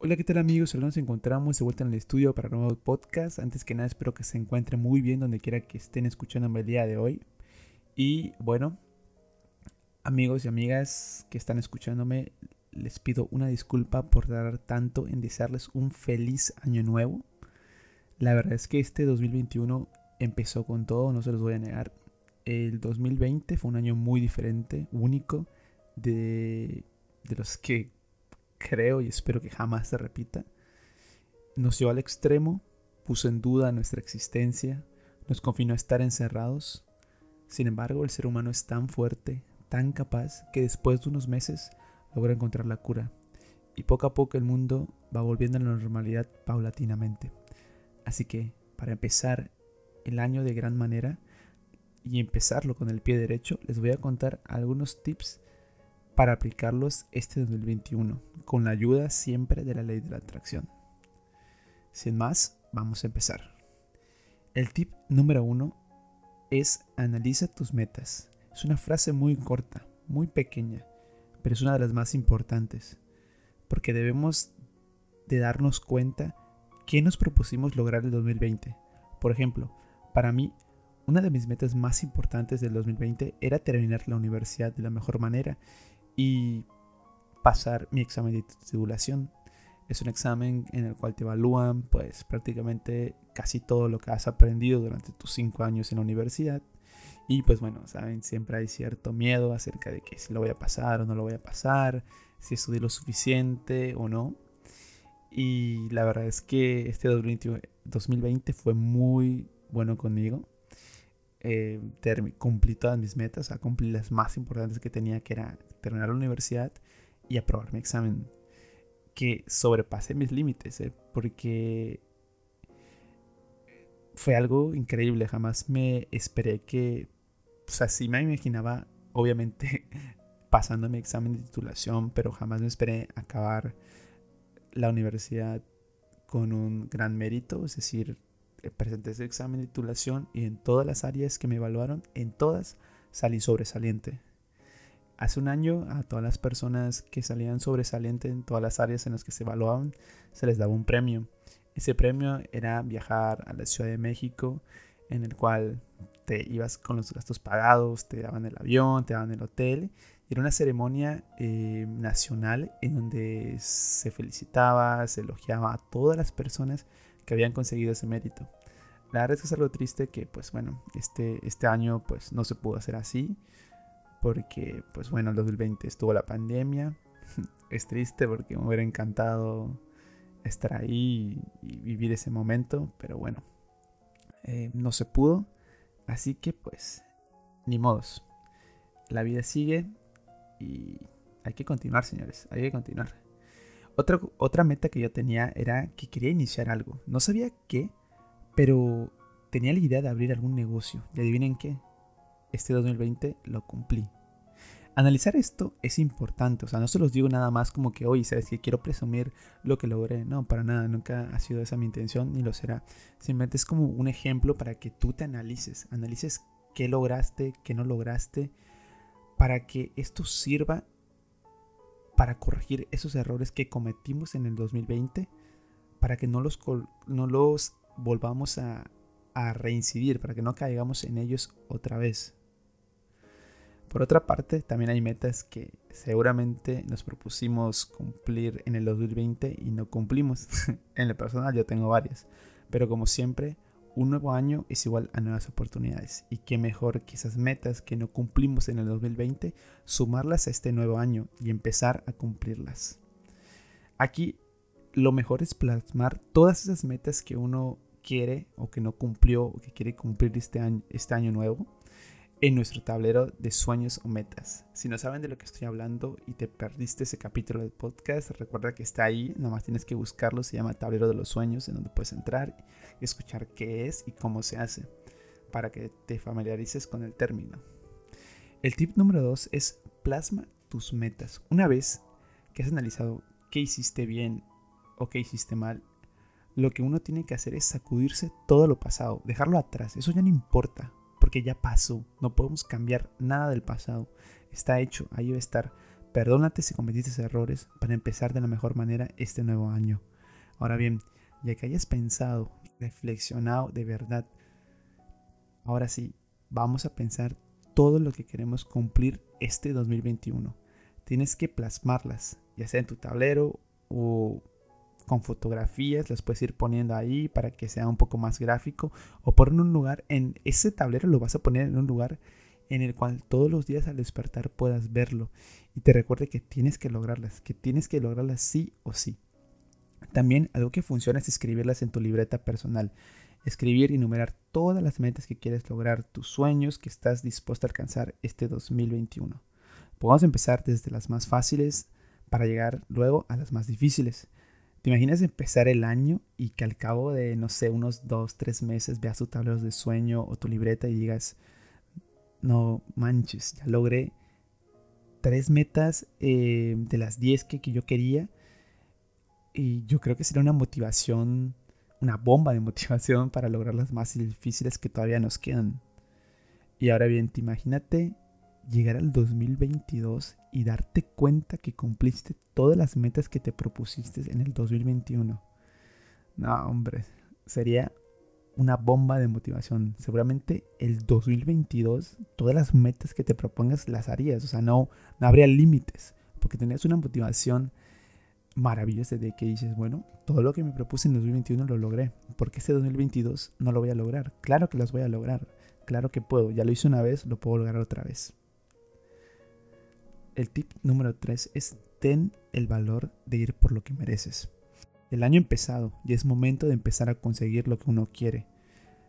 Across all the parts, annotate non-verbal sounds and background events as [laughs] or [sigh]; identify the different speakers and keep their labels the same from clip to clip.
Speaker 1: Hola, ¿qué tal amigos? Hoy nos encontramos de vuelta en el estudio para un nuevo podcast. Antes que nada, espero que se encuentren muy bien donde quiera que estén escuchando el día de hoy. Y bueno, amigos y amigas que están escuchándome, les pido una disculpa por dar tanto en desearles un feliz año nuevo. La verdad es que este 2021 empezó con todo, no se los voy a negar. El 2020 fue un año muy diferente, único, de, de los que creo y espero que jamás se repita, nos llevó al extremo, puso en duda nuestra existencia, nos confinó a estar encerrados. Sin embargo, el ser humano es tan fuerte, tan capaz, que después de unos meses logra encontrar la cura. Y poco a poco el mundo va volviendo a la normalidad paulatinamente. Así que, para empezar el año de gran manera y empezarlo con el pie derecho, les voy a contar algunos tips para aplicarlos este 2021, con la ayuda siempre de la ley de la atracción. Sin más, vamos a empezar. El tip número uno es analiza tus metas. Es una frase muy corta, muy pequeña, pero es una de las más importantes, porque debemos de darnos cuenta qué nos propusimos lograr el 2020. Por ejemplo, para mí, una de mis metas más importantes del 2020 era terminar la universidad de la mejor manera y pasar mi examen de titulación. Es un examen en el cual te evalúan pues prácticamente casi todo lo que has aprendido durante tus cinco años en la universidad. Y pues bueno, saben, siempre hay cierto miedo acerca de que si lo voy a pasar o no lo voy a pasar, si estudié lo suficiente o no. Y la verdad es que este 2020 fue muy bueno conmigo eh, cumplí todas mis metas, o cumplí las más importantes que tenía, que era terminar la universidad y aprobar mi examen. Que sobrepasé mis límites, eh, porque fue algo increíble. Jamás me esperé que, o sea, sí me imaginaba, obviamente, [laughs] pasando mi examen de titulación, pero jamás me esperé acabar la universidad con un gran mérito, es decir, presenté ese examen de titulación y en todas las áreas que me evaluaron, en todas salí sobresaliente. Hace un año a todas las personas que salían sobresaliente en todas las áreas en las que se evaluaban se les daba un premio. Ese premio era viajar a la Ciudad de México en el cual te ibas con los gastos pagados, te daban el avión, te daban el hotel. Era una ceremonia eh, nacional en donde se felicitaba, se elogiaba a todas las personas que habían conseguido ese mérito. La verdad es que es algo triste que, pues bueno, este, este año pues no se pudo hacer así. Porque, pues bueno, el 2020 estuvo la pandemia. [laughs] es triste porque me hubiera encantado estar ahí y, vivir ese momento. Pero bueno, eh, no se pudo. Así que pues, ni modos. La vida sigue y hay que continuar, señores. Hay que continuar. Otra, otra meta que yo tenía era que quería iniciar algo. No sabía qué, pero tenía la idea de abrir algún negocio. Y adivinen qué, este 2020 lo cumplí. Analizar esto es importante, o sea, no se los digo nada más como que, oye, sabes que quiero presumir lo que logré. No, para nada, nunca ha sido esa mi intención ni lo será. Simplemente es como un ejemplo para que tú te analices, analices qué lograste, qué no lograste, para que esto sirva para corregir esos errores que cometimos en el 2020, para que no los, no los volvamos a, a reincidir, para que no caigamos en ellos otra vez. Por otra parte, también hay metas que seguramente nos propusimos cumplir en el 2020 y no cumplimos. [laughs] en el personal yo tengo varias, pero como siempre, un nuevo año es igual a nuevas oportunidades. Y qué mejor que esas metas que no cumplimos en el 2020, sumarlas a este nuevo año y empezar a cumplirlas. Aquí lo mejor es plasmar todas esas metas que uno quiere o que no cumplió o que quiere cumplir este año, este año nuevo en nuestro tablero de sueños o metas. Si no saben de lo que estoy hablando y te perdiste ese capítulo del podcast, recuerda que está ahí, nomás tienes que buscarlo, se llama Tablero de los Sueños, en donde puedes entrar y escuchar qué es y cómo se hace, para que te familiarices con el término. El tip número dos es plasma tus metas. Una vez que has analizado qué hiciste bien o qué hiciste mal, lo que uno tiene que hacer es sacudirse todo lo pasado, dejarlo atrás, eso ya no importa porque ya pasó. No podemos cambiar nada del pasado. Está hecho, ahí va a estar. Perdónate si cometiste errores para empezar de la mejor manera este nuevo año. Ahora bien, ya que hayas pensado, reflexionado de verdad, ahora sí, vamos a pensar todo lo que queremos cumplir este 2021. Tienes que plasmarlas, ya sea en tu tablero o con fotografías, las puedes ir poniendo ahí para que sea un poco más gráfico o por un lugar, en ese tablero lo vas a poner en un lugar en el cual todos los días al despertar puedas verlo y te recuerde que tienes que lograrlas, que tienes que lograrlas sí o sí. También algo que funciona es escribirlas en tu libreta personal. Escribir y enumerar todas las metas que quieres lograr, tus sueños que estás dispuesto a alcanzar este 2021. Podemos empezar desde las más fáciles para llegar luego a las más difíciles. ¿Te imaginas empezar el año y que al cabo de, no sé, unos dos, tres meses veas tu tablero de sueño o tu libreta y digas, no manches, ya logré tres metas eh, de las diez que, que yo quería? Y yo creo que sería una motivación, una bomba de motivación para lograr las más difíciles que todavía nos quedan. Y ahora bien, te imagínate llegar al 2022 y darte cuenta que cumpliste todas las metas que te propusiste en el 2021. No, hombre, sería una bomba de motivación. Seguramente el 2022, todas las metas que te propongas las harías. O sea, no, no habría límites. Porque tenías una motivación maravillosa de que dices, bueno, todo lo que me propuse en 2021 lo logré. porque este 2022 no lo voy a lograr? Claro que las voy a lograr. Claro que puedo. Ya lo hice una vez, lo puedo lograr otra vez el tip número 3 es ten el valor de ir por lo que mereces. El año empezado y es momento de empezar a conseguir lo que uno quiere.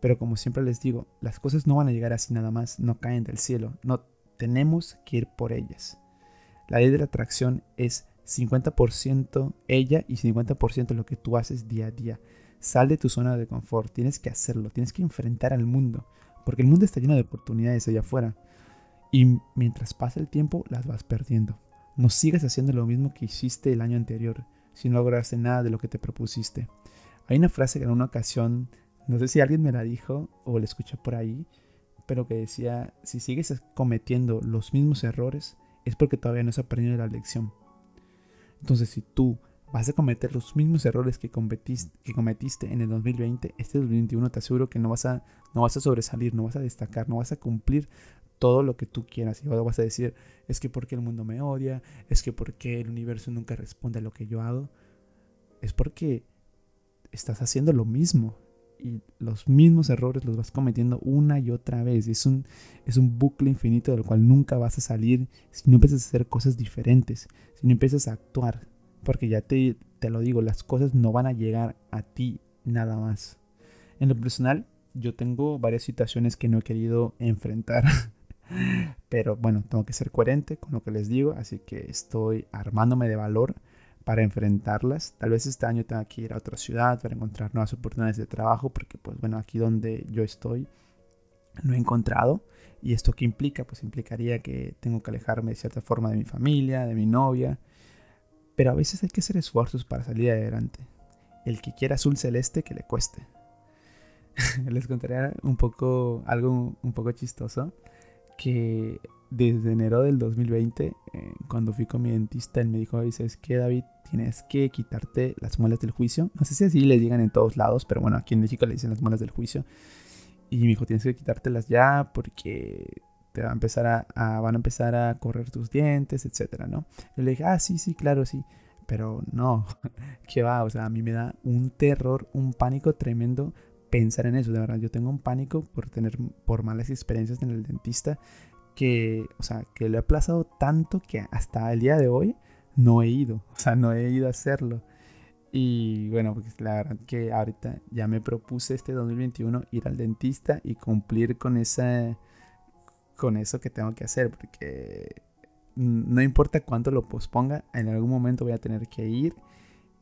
Speaker 1: Pero como siempre les digo, las cosas no van a llegar así nada más, no caen del cielo, no tenemos que ir por ellas. La ley de la atracción es 50% ella y 50% lo que tú haces día a día. Sal de tu zona de confort, tienes que hacerlo, tienes que enfrentar al mundo, porque el mundo está lleno de oportunidades allá afuera. Y mientras pasa el tiempo, las vas perdiendo. No sigas haciendo lo mismo que hiciste el año anterior, si no lograste nada de lo que te propusiste. Hay una frase que en una ocasión, no sé si alguien me la dijo o la escuché por ahí, pero que decía, si sigues cometiendo los mismos errores, es porque todavía no has aprendido la lección. Entonces, si tú vas a cometer los mismos errores que cometiste, en el 2020, este 2021 te aseguro que no vas, a, no vas a sobresalir, no vas a destacar, no vas a cumplir todo lo que tú quieras. Y ahora vas a decir, es que porque el mundo me odia, es que porque el universo nunca responde a lo que yo hago. Es porque estás haciendo lo mismo y los mismos errores los vas cometiendo una y otra vez. Es un, es un bucle infinito del cual nunca vas a salir si no empiezas a hacer cosas diferentes, si no empiezas a actuar. Porque ya te, te lo digo, las cosas no van a llegar a ti nada más. En lo personal, yo tengo varias situaciones que no he querido enfrentar [laughs] Pero bueno, tengo que ser coherente con lo que les digo, así que estoy armándome de valor para enfrentarlas. Tal vez este año tenga que ir a otra ciudad para encontrar nuevas oportunidades de trabajo, porque pues bueno, aquí donde yo estoy no he encontrado. ¿Y esto qué implica? Pues implicaría que tengo que alejarme de cierta forma de mi familia, de mi novia. Pero a veces hay que hacer esfuerzos para salir adelante. El que quiera azul celeste, que le cueste. [laughs] Les contaré un poco, algo un poco chistoso que desde enero del 2020, eh, cuando fui con mi dentista, él me dijo, ¿sabes qué, David? Tienes que quitarte las muelas del juicio. No sé si así le digan en todos lados, pero bueno, aquí en México le dicen las muelas del juicio. Y me dijo, tienes que quitártelas ya porque te va a empezar a, van a empezar a correr tus dientes, etcétera, ¿no? Yo le dije, ah, sí, sí, claro, sí. Pero no, [laughs] ¿qué va? O sea, a mí me da un terror, un pánico tremendo pensar en eso, de verdad. Yo tengo un pánico por tener por malas experiencias en el dentista que, o sea, que lo he aplazado tanto que hasta el día de hoy no he ido, [laughs] o sea, no he ido a hacerlo. Y bueno, pues la verdad que ahorita ya me propuse este 2021 ir al dentista y cumplir con esa con eso que tengo que hacer porque no importa cuánto lo posponga, en algún momento voy a tener que ir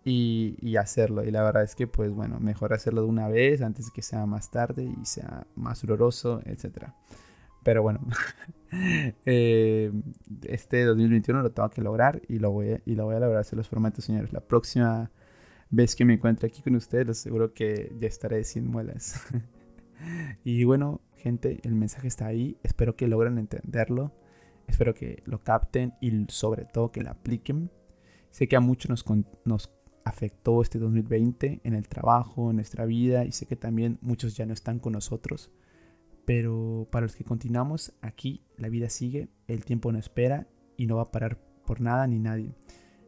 Speaker 1: y, hacerlo. Y la verdad es que, pues bueno, mejor hacerlo de una vez antes que sea más tarde y sea más doloroso, etc. Pero bueno, [laughs] eh, este 2021 lo tengo que lograr y lo voy a, y lo voy a lograr, se los prometo, señores. La próxima vez que me encuentre aquí con ustedes, les aseguro que ya estaré sin muelas. [laughs] y bueno, gente, el mensaje está ahí. Espero que logren entenderlo. Espero que lo capten y sobre todo que lo apliquen. Sé que a muchos nos, nos afectó este 2020 en el trabajo, en nuestra vida y sé que también muchos ya no están con nosotros. Pero para los que continuamos aquí, la vida sigue, el tiempo no espera y no va a parar por nada ni nadie.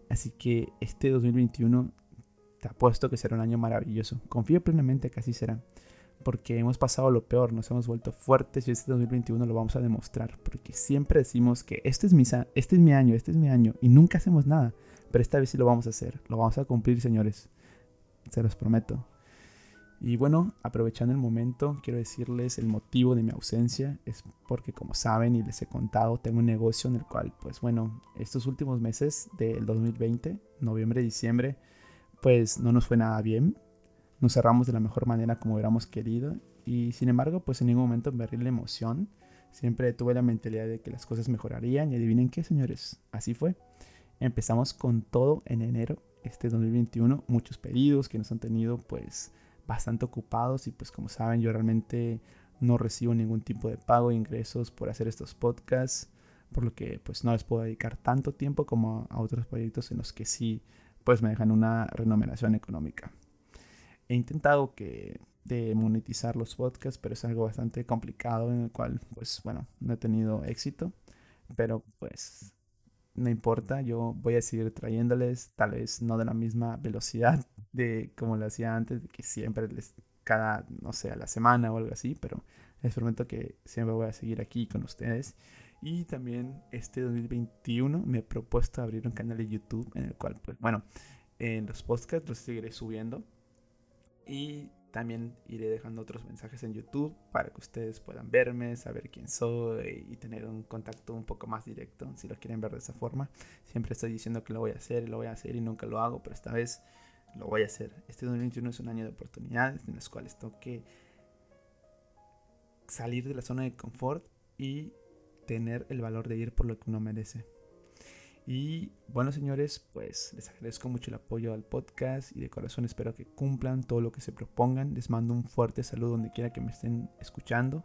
Speaker 1: Así que este 2021 te apuesto que será un año maravilloso. Confío plenamente que así será. Porque hemos pasado lo peor, nos hemos vuelto fuertes y este 2021 lo vamos a demostrar. Porque siempre decimos que este es, mi, este es mi año, este es mi año y nunca hacemos nada. Pero esta vez sí lo vamos a hacer, lo vamos a cumplir, señores. Se los prometo. Y bueno, aprovechando el momento, quiero decirles el motivo de mi ausencia. Es porque, como saben y les he contado, tengo un negocio en el cual, pues bueno, estos últimos meses del 2020, noviembre, diciembre, pues no nos fue nada bien. Nos cerramos de la mejor manera como hubiéramos querido. Y sin embargo, pues en ningún momento me la emoción. Siempre tuve la mentalidad de que las cosas mejorarían. Y adivinen qué, señores, así fue. Empezamos con todo en enero, este 2021, muchos pedidos que nos han tenido pues bastante ocupados y pues como saben yo realmente no recibo ningún tipo de pago de ingresos por hacer estos podcasts, por lo que pues no les puedo dedicar tanto tiempo como a otros proyectos en los que sí pues me dejan una remuneración económica. He intentado que de monetizar los podcasts, pero es algo bastante complicado en el cual pues bueno, no he tenido éxito, pero pues no importa, yo voy a seguir trayéndoles, tal vez no de la misma velocidad de como lo hacía antes, de que siempre les, cada, no sé, a la semana o algo así, pero les prometo que siempre voy a seguir aquí con ustedes. Y también este 2021 me he propuesto abrir un canal de YouTube en el cual, pues bueno, en los podcasts los seguiré subiendo. Y también iré dejando otros mensajes en YouTube para que ustedes puedan verme, saber quién soy y tener un contacto un poco más directo si lo quieren ver de esa forma. Siempre estoy diciendo que lo voy a hacer lo voy a hacer y nunca lo hago, pero esta vez lo voy a hacer. Este 2021 es un año de oportunidades en las cuales tengo que salir de la zona de confort y tener el valor de ir por lo que uno merece. Y bueno, señores, pues les agradezco mucho el apoyo al podcast y de corazón espero que cumplan todo lo que se propongan. Les mando un fuerte saludo donde quiera que me estén escuchando.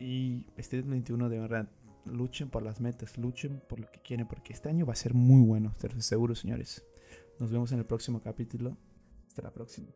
Speaker 1: Y este 2021 de verdad, luchen por las metas, luchen por lo que quieren, porque este año va a ser muy bueno, estoy seguro, señores. Nos vemos en el próximo capítulo. Hasta la próxima.